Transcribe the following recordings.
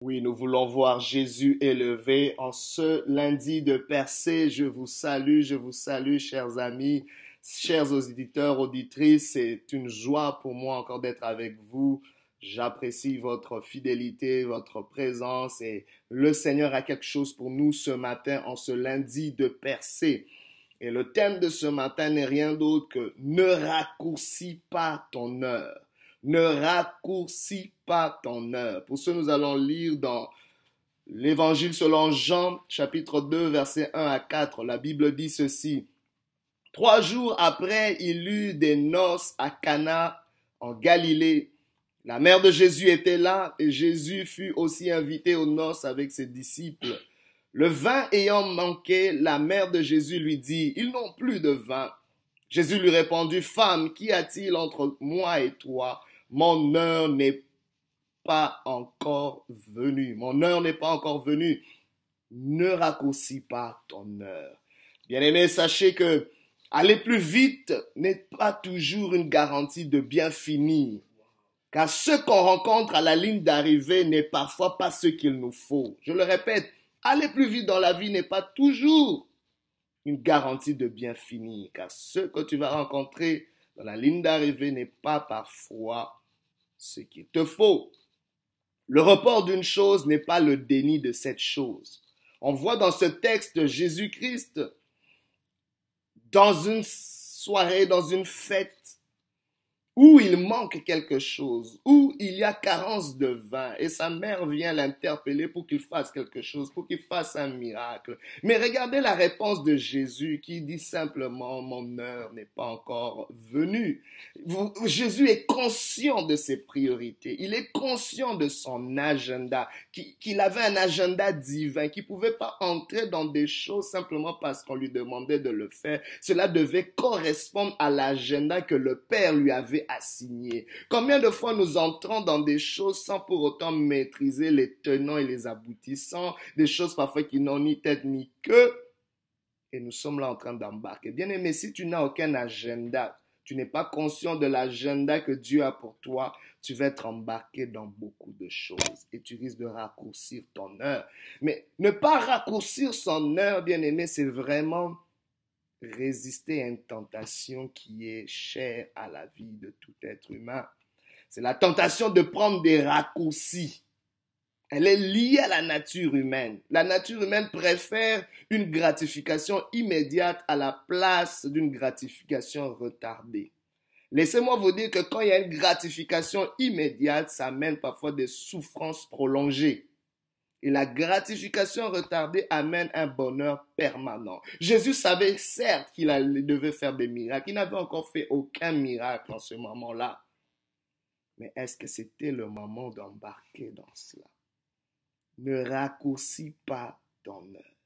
Oui, nous voulons voir Jésus élevé en ce lundi de percée. Je vous salue, je vous salue, chers amis, chers auditeurs, auditrices. C'est une joie pour moi encore d'être avec vous. J'apprécie votre fidélité, votre présence et le Seigneur a quelque chose pour nous ce matin en ce lundi de percée. Et le thème de ce matin n'est rien d'autre que ne raccourcis pas ton heure ne raccourcis pas ton heure. Pour ce, nous allons lire dans l'Évangile selon Jean, chapitre 2, versets 1 à 4. La Bible dit ceci. Trois jours après, il eut des noces à Cana, en Galilée. La mère de Jésus était là et Jésus fut aussi invité aux noces avec ses disciples. Le vin ayant manqué, la mère de Jésus lui dit, ils n'ont plus de vin. Jésus lui répondit, Femme, qu'y a-t-il entre moi et toi? Mon heure n'est pas encore venue. Mon heure n'est pas encore venue. Ne raccourcis pas ton heure. Bien-aimé, sachez que aller plus vite n'est pas toujours une garantie de bien finir. Car ce qu'on rencontre à la ligne d'arrivée n'est parfois pas ce qu'il nous faut. Je le répète, aller plus vite dans la vie n'est pas toujours une garantie de bien finir. Car ce que tu vas rencontrer dans la ligne d'arrivée n'est pas parfois ce qu'il te faut. Le report d'une chose n'est pas le déni de cette chose. On voit dans ce texte Jésus-Christ dans une soirée, dans une fête, où il manque quelque chose, où il y a carence de vin, et sa mère vient l'interpeller pour qu'il fasse quelque chose, pour qu'il fasse un miracle. Mais regardez la réponse de Jésus qui dit simplement, mon heure n'est pas encore venue. Jésus est conscient de ses priorités, il est conscient de son agenda, qu'il avait un agenda divin, qu'il ne pouvait pas entrer dans des choses simplement parce qu'on lui demandait de le faire. Cela devait correspondre à l'agenda que le Père lui avait assigné. Combien de fois nous entrons dans des choses sans pour autant maîtriser les tenants et les aboutissants, des choses parfois qui n'ont ni tête ni queue, et nous sommes là en train d'embarquer. Bien aimé, si tu n'as aucun agenda, tu n'es pas conscient de l'agenda que Dieu a pour toi, tu vas être embarqué dans beaucoup de choses et tu risques de raccourcir ton heure. Mais ne pas raccourcir son heure, bien aimé, c'est vraiment résister à une tentation qui est chère à la vie de tout être humain. C'est la tentation de prendre des raccourcis. Elle est liée à la nature humaine. La nature humaine préfère une gratification immédiate à la place d'une gratification retardée. Laissez-moi vous dire que quand il y a une gratification immédiate, ça amène parfois des souffrances prolongées. Et la gratification retardée amène un bonheur permanent. Jésus savait certes qu'il devait faire des miracles. Il n'avait encore fait aucun miracle en ce moment-là. Mais est-ce que c'était le moment d'embarquer dans cela? Ne raccourcis pas ton heure.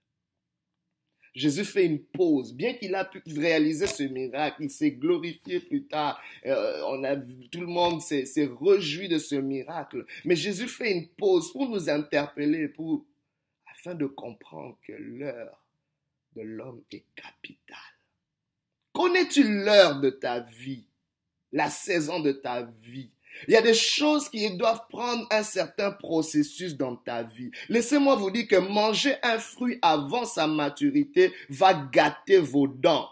Jésus fait une pause. Bien qu'il a pu réaliser ce miracle, il s'est glorifié plus tard. Euh, on a tout le monde s'est réjoui de ce miracle. Mais Jésus fait une pause pour nous interpeller, pour, afin de comprendre que l'heure de l'homme est capitale. Connais-tu l'heure de ta vie, la saison de ta vie? Il y a des choses qui doivent prendre un certain processus dans ta vie. Laissez-moi vous dire que manger un fruit avant sa maturité va gâter vos dents.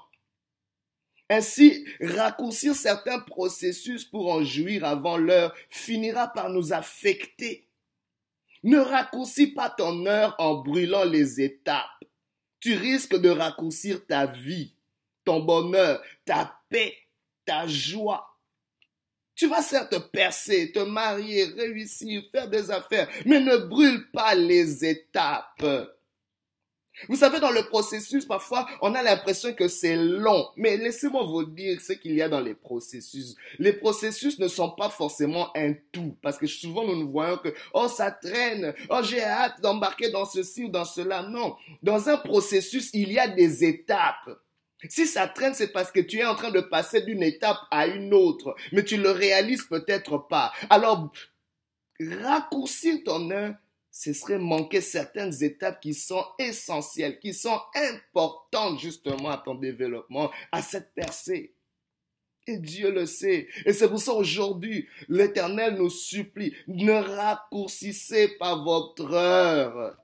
Ainsi, raccourcir certains processus pour en jouir avant l'heure finira par nous affecter. Ne raccourcis pas ton heure en brûlant les étapes. Tu risques de raccourcir ta vie, ton bonheur, ta paix, ta joie. Tu vas certes percer, te marier, réussir, faire des affaires, mais ne brûle pas les étapes. Vous savez, dans le processus, parfois, on a l'impression que c'est long. Mais laissez-moi vous dire ce qu'il y a dans les processus. Les processus ne sont pas forcément un tout. Parce que souvent, nous nous voyons que, oh, ça traîne. Oh, j'ai hâte d'embarquer dans ceci ou dans cela. Non. Dans un processus, il y a des étapes. Si ça traîne, c'est parce que tu es en train de passer d'une étape à une autre, mais tu le réalises peut-être pas. Alors, raccourcir ton heure, ce serait manquer certaines étapes qui sont essentielles, qui sont importantes justement à ton développement, à cette percée. Et Dieu le sait. Et c'est pour ça aujourd'hui, l'Éternel nous supplie, ne raccourcissez pas votre heure.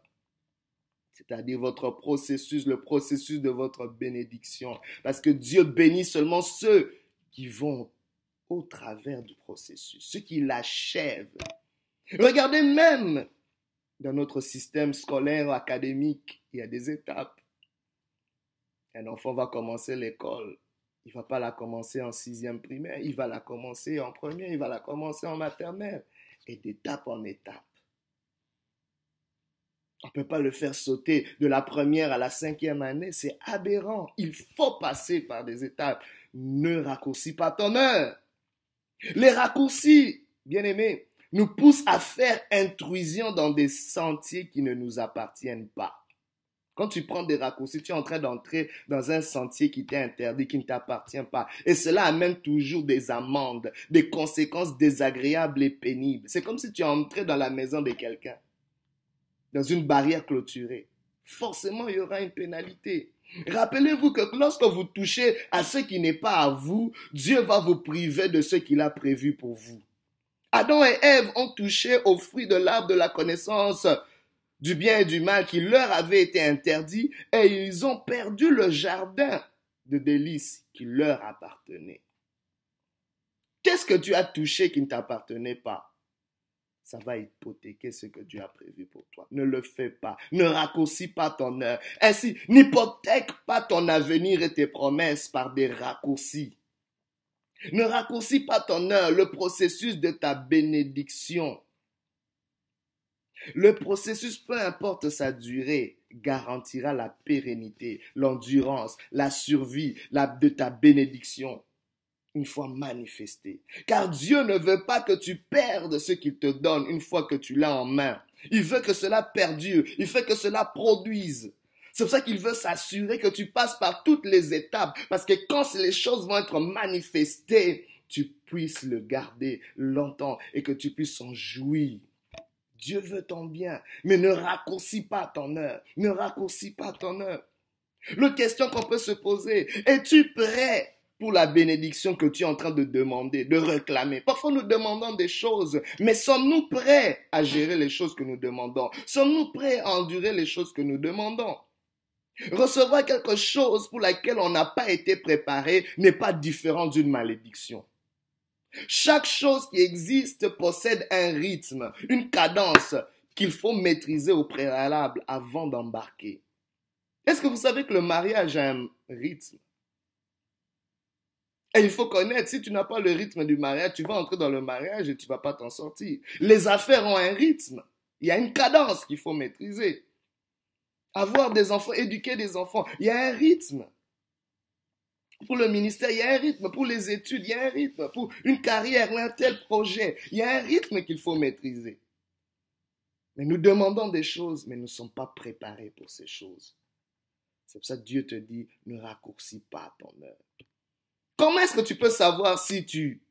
C'est-à-dire votre processus, le processus de votre bénédiction. Parce que Dieu bénit seulement ceux qui vont au travers du processus, ceux qui l'achèvent. Regardez même dans notre système scolaire, académique, il y a des étapes. Un enfant va commencer l'école. Il ne va pas la commencer en sixième primaire, il va la commencer en première, il va la commencer en maternelle. Et d'étape en étape. On ne peut pas le faire sauter de la première à la cinquième année. C'est aberrant. Il faut passer par des étapes. Ne raccourcis pas ton heure. Les raccourcis, bien aimés, nous poussent à faire intrusion dans des sentiers qui ne nous appartiennent pas. Quand tu prends des raccourcis, tu es en train d'entrer dans un sentier qui t'est interdit, qui ne t'appartient pas. Et cela amène toujours des amendes, des conséquences désagréables et pénibles. C'est comme si tu entrais dans la maison de quelqu'un, dans une barrière clôturée. Forcément, il y aura une pénalité. Rappelez-vous que lorsque vous touchez à ce qui n'est pas à vous, Dieu va vous priver de ce qu'il a prévu pour vous. Adam et Ève ont touché au fruit de l'arbre de la connaissance du bien et du mal qui leur avait été interdit et ils ont perdu le jardin de délices qui leur appartenait. Qu'est-ce que tu as touché qui ne t'appartenait pas? Ça va hypothéquer ce que Dieu a prévu pour toi. Ne le fais pas. Ne raccourcis pas ton heure. Ainsi, n'hypothèque pas ton avenir et tes promesses par des raccourcis. Ne raccourcis pas ton heure, le processus de ta bénédiction. Le processus, peu importe sa durée, garantira la pérennité, l'endurance, la survie de ta bénédiction une fois manifesté. Car Dieu ne veut pas que tu perdes ce qu'il te donne une fois que tu l'as en main. Il veut que cela perdure, il veut que cela produise. C'est pour ça qu'il veut s'assurer que tu passes par toutes les étapes, parce que quand les choses vont être manifestées, tu puisses le garder longtemps et que tu puisses en jouir. Dieu veut ton bien, mais ne raccourcis pas ton heure. Ne raccourcis pas ton heure. L'autre question qu'on peut se poser, es-tu prêt pour la bénédiction que tu es en train de demander, de réclamer. Parfois nous demandons des choses, mais sommes-nous prêts à gérer les choses que nous demandons? Sommes-nous prêts à endurer les choses que nous demandons? Recevoir quelque chose pour laquelle on n'a pas été préparé n'est pas différent d'une malédiction. Chaque chose qui existe possède un rythme, une cadence qu'il faut maîtriser au préalable avant d'embarquer. Est-ce que vous savez que le mariage a un rythme? Et il faut connaître, si tu n'as pas le rythme du mariage, tu vas entrer dans le mariage et tu vas pas t'en sortir. Les affaires ont un rythme. Il y a une cadence qu'il faut maîtriser. Avoir des enfants, éduquer des enfants, il y a un rythme. Pour le ministère, il y a un rythme. Pour les études, il y a un rythme. Pour une carrière ou un tel projet, il y a un rythme qu'il faut maîtriser. Mais nous demandons des choses, mais nous ne sommes pas préparés pour ces choses. C'est pour ça que Dieu te dit, ne raccourcis pas ton heure. Comment est-ce que tu peux savoir si tu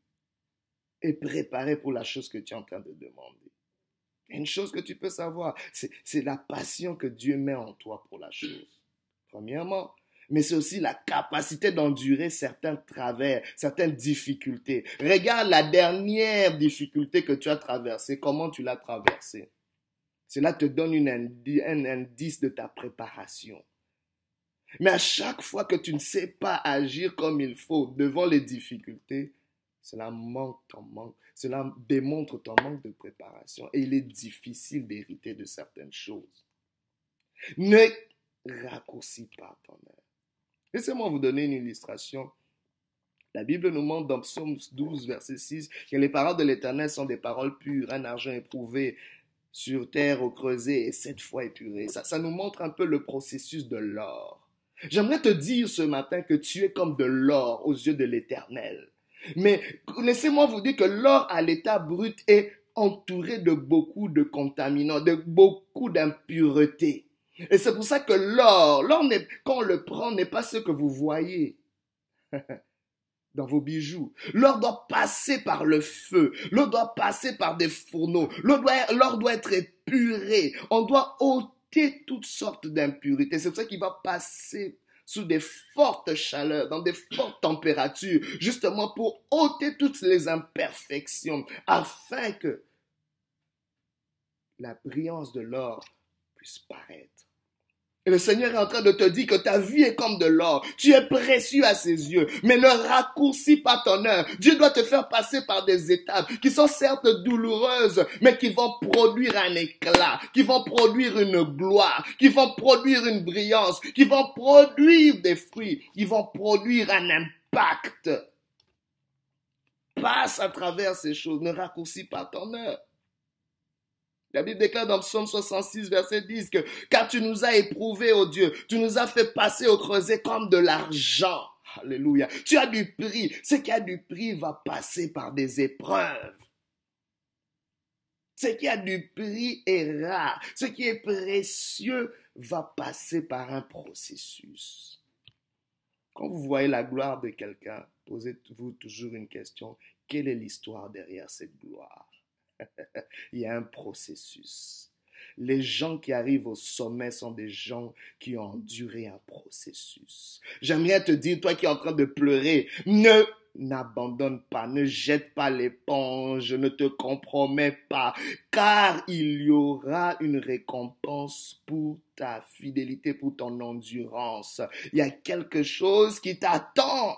es préparé pour la chose que tu es en train de demander? Une chose que tu peux savoir, c'est la passion que Dieu met en toi pour la chose. Premièrement, mais c'est aussi la capacité d'endurer certains travers, certaines difficultés. Regarde la dernière difficulté que tu as traversée, comment tu l'as traversée? Cela te donne un indice de ta préparation. Mais à chaque fois que tu ne sais pas agir comme il faut devant les difficultés, cela manque ton manque, cela démontre ton manque de préparation et il est difficile d'hériter de certaines choses. Ne raccourcis pas ton heure. Laissez-moi vous donner une illustration. La Bible nous montre dans Psaume 12, verset 6, que les paroles de l'Éternel sont des paroles pures, un argent éprouvé sur terre au creuset et sept fois épuré. Ça, ça nous montre un peu le processus de l'or. J'aimerais te dire ce matin que tu es comme de l'or aux yeux de l'Éternel. Mais laissez-moi vous dire que l'or à l'état brut est entouré de beaucoup de contaminants, de beaucoup d'impuretés. Et c'est pour ça que l'or, l'or quand on le prend, n'est pas ce que vous voyez dans vos bijoux. L'or doit passer par le feu. L'or doit passer par des fourneaux. L'or doit, doit être épuré. On doit ôter toutes sortes d'impuretés. C'est pour ça qu'il va passer sous des fortes chaleurs, dans des fortes températures, justement pour ôter toutes les imperfections, afin que la brillance de l'or puisse paraître. Et le Seigneur est en train de te dire que ta vie est comme de l'or. Tu es précieux à ses yeux, mais ne raccourcis pas ton heure. Dieu doit te faire passer par des étapes qui sont certes douloureuses, mais qui vont produire un éclat, qui vont produire une gloire, qui vont produire une brillance, qui vont produire des fruits, qui vont produire un impact. Passe à travers ces choses, ne raccourcis pas ton heure. La Bible déclare dans Psaume 66, verset 10 que car tu nous as éprouvés, ô Dieu, tu nous as fait passer au creuset comme de l'argent. Alléluia. Tu as du prix. Ce qui a du prix va passer par des épreuves. Ce qui a du prix est rare. Ce qui est précieux va passer par un processus. Quand vous voyez la gloire de quelqu'un, posez-vous toujours une question. Quelle est l'histoire derrière cette gloire? Il y a un processus. Les gens qui arrivent au sommet sont des gens qui ont enduré un processus. J'aimerais te dire, toi qui es en train de pleurer, ne n'abandonne pas, ne jette pas l'éponge, ne te compromets pas, car il y aura une récompense pour ta fidélité, pour ton endurance. Il y a quelque chose qui t'attend.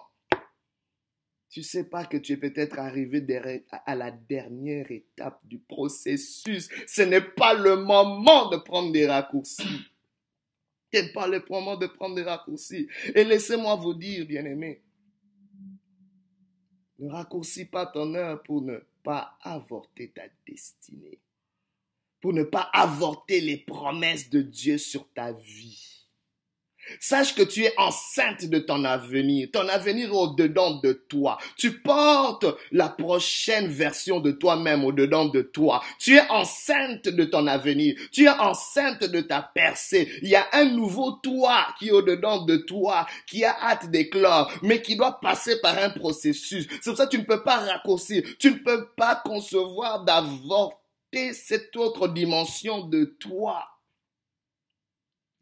Tu sais pas que tu es peut-être arrivé à la dernière étape du processus. Ce n'est pas le moment de prendre des raccourcis. Ce n'est pas le moment de prendre des raccourcis. Et laissez-moi vous dire, bien-aimés, ne raccourcis pas ton heure pour ne pas avorter ta destinée, pour ne pas avorter les promesses de Dieu sur ta vie. Sache que tu es enceinte de ton avenir. Ton avenir au-dedans de toi. Tu portes la prochaine version de toi-même au-dedans de toi. Tu es enceinte de ton avenir. Tu es enceinte de ta percée. Il y a un nouveau toi qui est au-dedans de toi, qui a hâte d'éclore, mais qui doit passer par un processus. C'est pour ça que tu ne peux pas raccourcir. Tu ne peux pas concevoir d'avorter cette autre dimension de toi.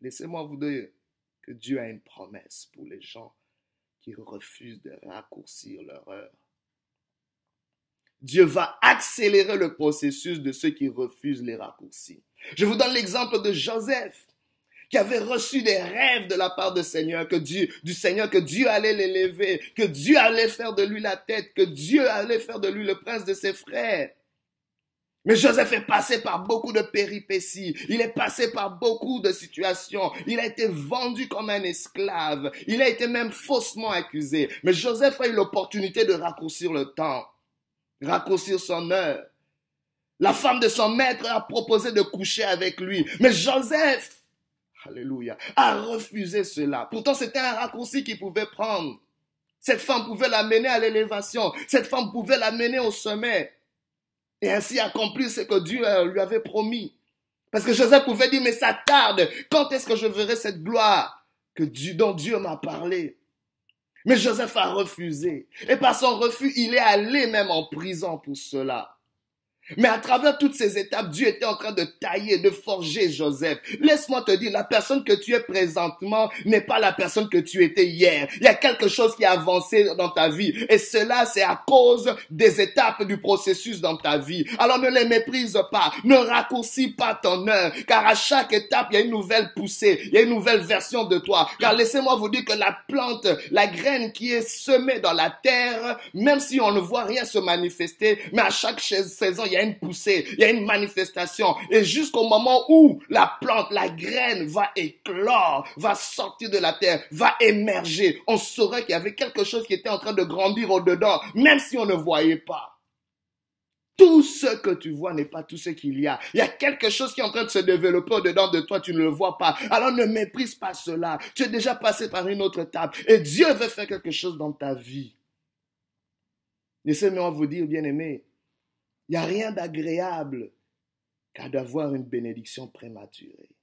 Laissez-moi vous dire que Dieu a une promesse pour les gens qui refusent de raccourcir leur heure. Dieu va accélérer le processus de ceux qui refusent les raccourcis. Je vous donne l'exemple de Joseph qui avait reçu des rêves de la part du Seigneur, que Dieu, du Seigneur, que Dieu allait l'élever, que Dieu allait faire de lui la tête, que Dieu allait faire de lui le prince de ses frères. Mais Joseph est passé par beaucoup de péripéties. Il est passé par beaucoup de situations. Il a été vendu comme un esclave. Il a été même faussement accusé. Mais Joseph a eu l'opportunité de raccourcir le temps, raccourcir son heure. La femme de son maître a proposé de coucher avec lui. Mais Joseph, alléluia, a refusé cela. Pourtant, c'était un raccourci qu'il pouvait prendre. Cette femme pouvait l'amener à l'élévation. Cette femme pouvait l'amener au sommet et ainsi accomplir ce que Dieu euh, lui avait promis. Parce que Joseph pouvait dire, mais ça tarde, quand est-ce que je verrai cette gloire que Dieu, dont Dieu m'a parlé? Mais Joseph a refusé. Et par son refus, il est allé même en prison pour cela. Mais à travers toutes ces étapes, Dieu était en train de tailler, de forger Joseph. Laisse-moi te dire, la personne que tu es présentement n'est pas la personne que tu étais hier. Il y a quelque chose qui a avancé dans ta vie. Et cela, c'est à cause des étapes du processus dans ta vie. Alors ne les méprise pas. Ne raccourcis pas ton heure. Car à chaque étape, il y a une nouvelle poussée. Il y a une nouvelle version de toi. Car laissez-moi vous dire que la plante, la graine qui est semée dans la terre, même si on ne voit rien se manifester, mais à chaque saison, il y a une poussée, il y a une manifestation. Et jusqu'au moment où la plante, la graine va éclore, va sortir de la terre, va émerger, on saurait qu'il y avait quelque chose qui était en train de grandir au-dedans, même si on ne voyait pas. Tout ce que tu vois n'est pas tout ce qu'il y a. Il y a quelque chose qui est en train de se développer au-dedans de toi, tu ne le vois pas. Alors ne méprise pas cela. Tu es déjà passé par une autre étape et Dieu veut faire quelque chose dans ta vie. Laissez-moi vous dire, bien aimé, il n'y a rien d'agréable qu'à d'avoir une bénédiction prématurée.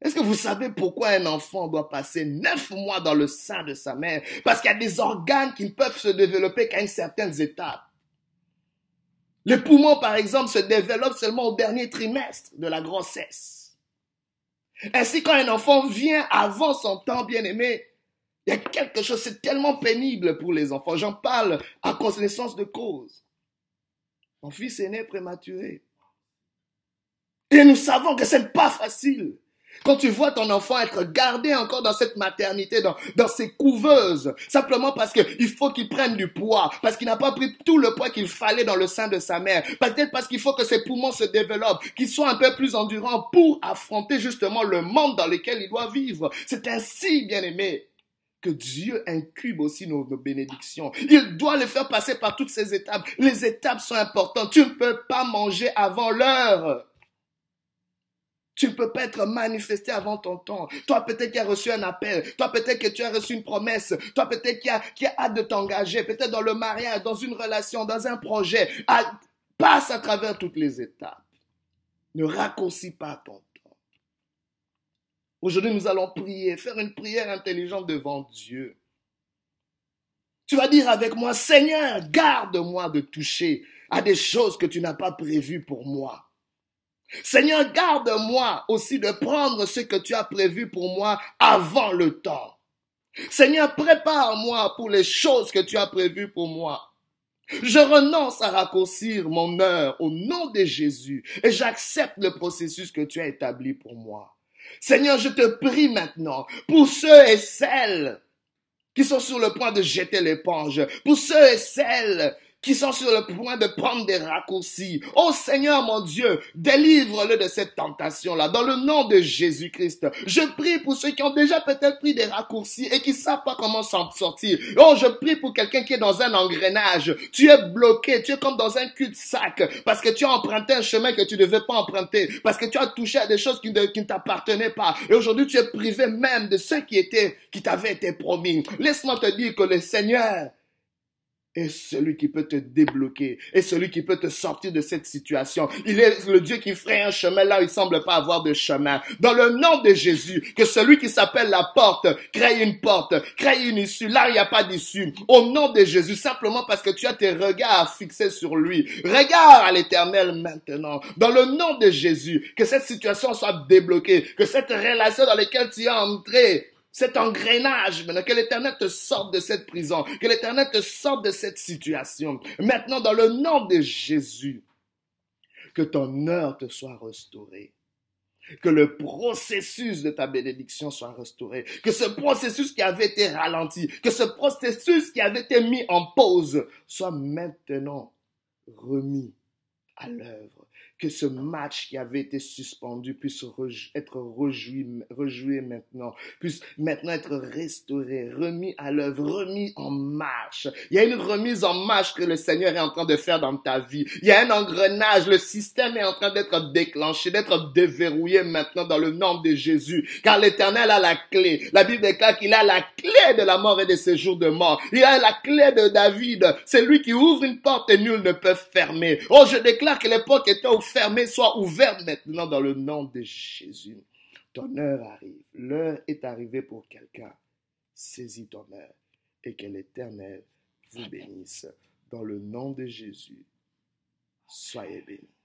Est-ce que vous savez pourquoi un enfant doit passer neuf mois dans le sein de sa mère? Parce qu'il y a des organes qui ne peuvent se développer qu'à une certaine étape. Les poumons, par exemple, se développent seulement au dernier trimestre de la grossesse. Ainsi, quand un enfant vient avant son temps, bien aimé, il y a quelque chose, c'est tellement pénible pour les enfants. J'en parle à connaissance de cause. Mon fils est né prématuré. Et nous savons que ce n'est pas facile. Quand tu vois ton enfant être gardé encore dans cette maternité, dans, ces couveuses, simplement parce qu'il faut qu'il prenne du poids, parce qu'il n'a pas pris tout le poids qu'il fallait dans le sein de sa mère, peut-être parce qu'il faut que ses poumons se développent, qu'ils soient un peu plus endurants pour affronter justement le monde dans lequel il doit vivre. C'est ainsi, bien aimé, que Dieu incube aussi nos, bénédictions. Il doit les faire passer par toutes ces étapes. Les étapes sont importantes. Tu ne peux pas manger avant l'heure. Tu ne peux pas être manifesté avant ton temps. Toi, peut-être qui as reçu un appel. Toi, peut-être que tu as reçu une promesse. Toi, peut-être qui a, a hâte de t'engager. Peut-être dans le mariage, dans une relation, dans un projet. passe à travers toutes les étapes. Ne raccourcis pas ton temps. Aujourd'hui, nous allons prier, faire une prière intelligente devant Dieu. Tu vas dire avec moi, Seigneur, garde-moi de toucher à des choses que tu n'as pas prévues pour moi. Seigneur, garde-moi aussi de prendre ce que tu as prévu pour moi avant le temps. Seigneur, prépare-moi pour les choses que tu as prévues pour moi. Je renonce à raccourcir mon heure au nom de Jésus et j'accepte le processus que tu as établi pour moi. Seigneur, je te prie maintenant pour ceux et celles qui sont sur le point de jeter l'éponge, pour ceux et celles qui sont sur le point de prendre des raccourcis. Oh Seigneur mon Dieu, délivre-le de cette tentation-là, dans le nom de Jésus-Christ. Je prie pour ceux qui ont déjà peut-être pris des raccourcis et qui savent pas comment s'en sortir. Oh, je prie pour quelqu'un qui est dans un engrenage. Tu es bloqué, tu es comme dans un cul-de-sac parce que tu as emprunté un chemin que tu ne devais pas emprunter, parce que tu as touché à des choses qui ne, qui ne t'appartenaient pas. Et aujourd'hui, tu es privé même de ce qui qui t'avait été promis. Laisse-moi te dire que le Seigneur est celui qui peut te débloquer, est celui qui peut te sortir de cette situation. Il est le Dieu qui ferait un chemin là où il semble pas avoir de chemin. Dans le nom de Jésus, que celui qui s'appelle la porte crée une porte, crée une issue là il n'y a pas d'issue. Au nom de Jésus, simplement parce que tu as tes regards fixés sur lui. Regarde à l'éternel maintenant. Dans le nom de Jésus, que cette situation soit débloquée, que cette relation dans laquelle tu es entré cet engrenage, maintenant, que l'Éternel te sorte de cette prison, que l'Éternel te sorte de cette situation. Maintenant, dans le nom de Jésus, que ton heure te soit restaurée. Que le processus de ta bénédiction soit restauré. Que ce processus qui avait été ralenti, que ce processus qui avait été mis en pause soit maintenant remis à l'œuvre que ce match qui avait été suspendu puisse être rejoui, maintenant, puisse maintenant être restauré, remis à l'œuvre, remis en marche. Il y a une remise en marche que le Seigneur est en train de faire dans ta vie. Il y a un engrenage, le système est en train d'être déclenché, d'être déverrouillé maintenant dans le nom de Jésus, car l'Éternel a la clé. La Bible déclare qu'il a la clé de la mort et des séjours de mort. Il a la clé de David. C'est lui qui ouvre une porte et nul ne peut fermer. Oh, je déclare que portes étaient ouvertes fermée soit ouverte maintenant dans le nom de Jésus. Ton heure arrive. L'heure est arrivée pour quelqu'un. Saisis ton heure et que l'Éternel vous bénisse. Dans le nom de Jésus, soyez bénis.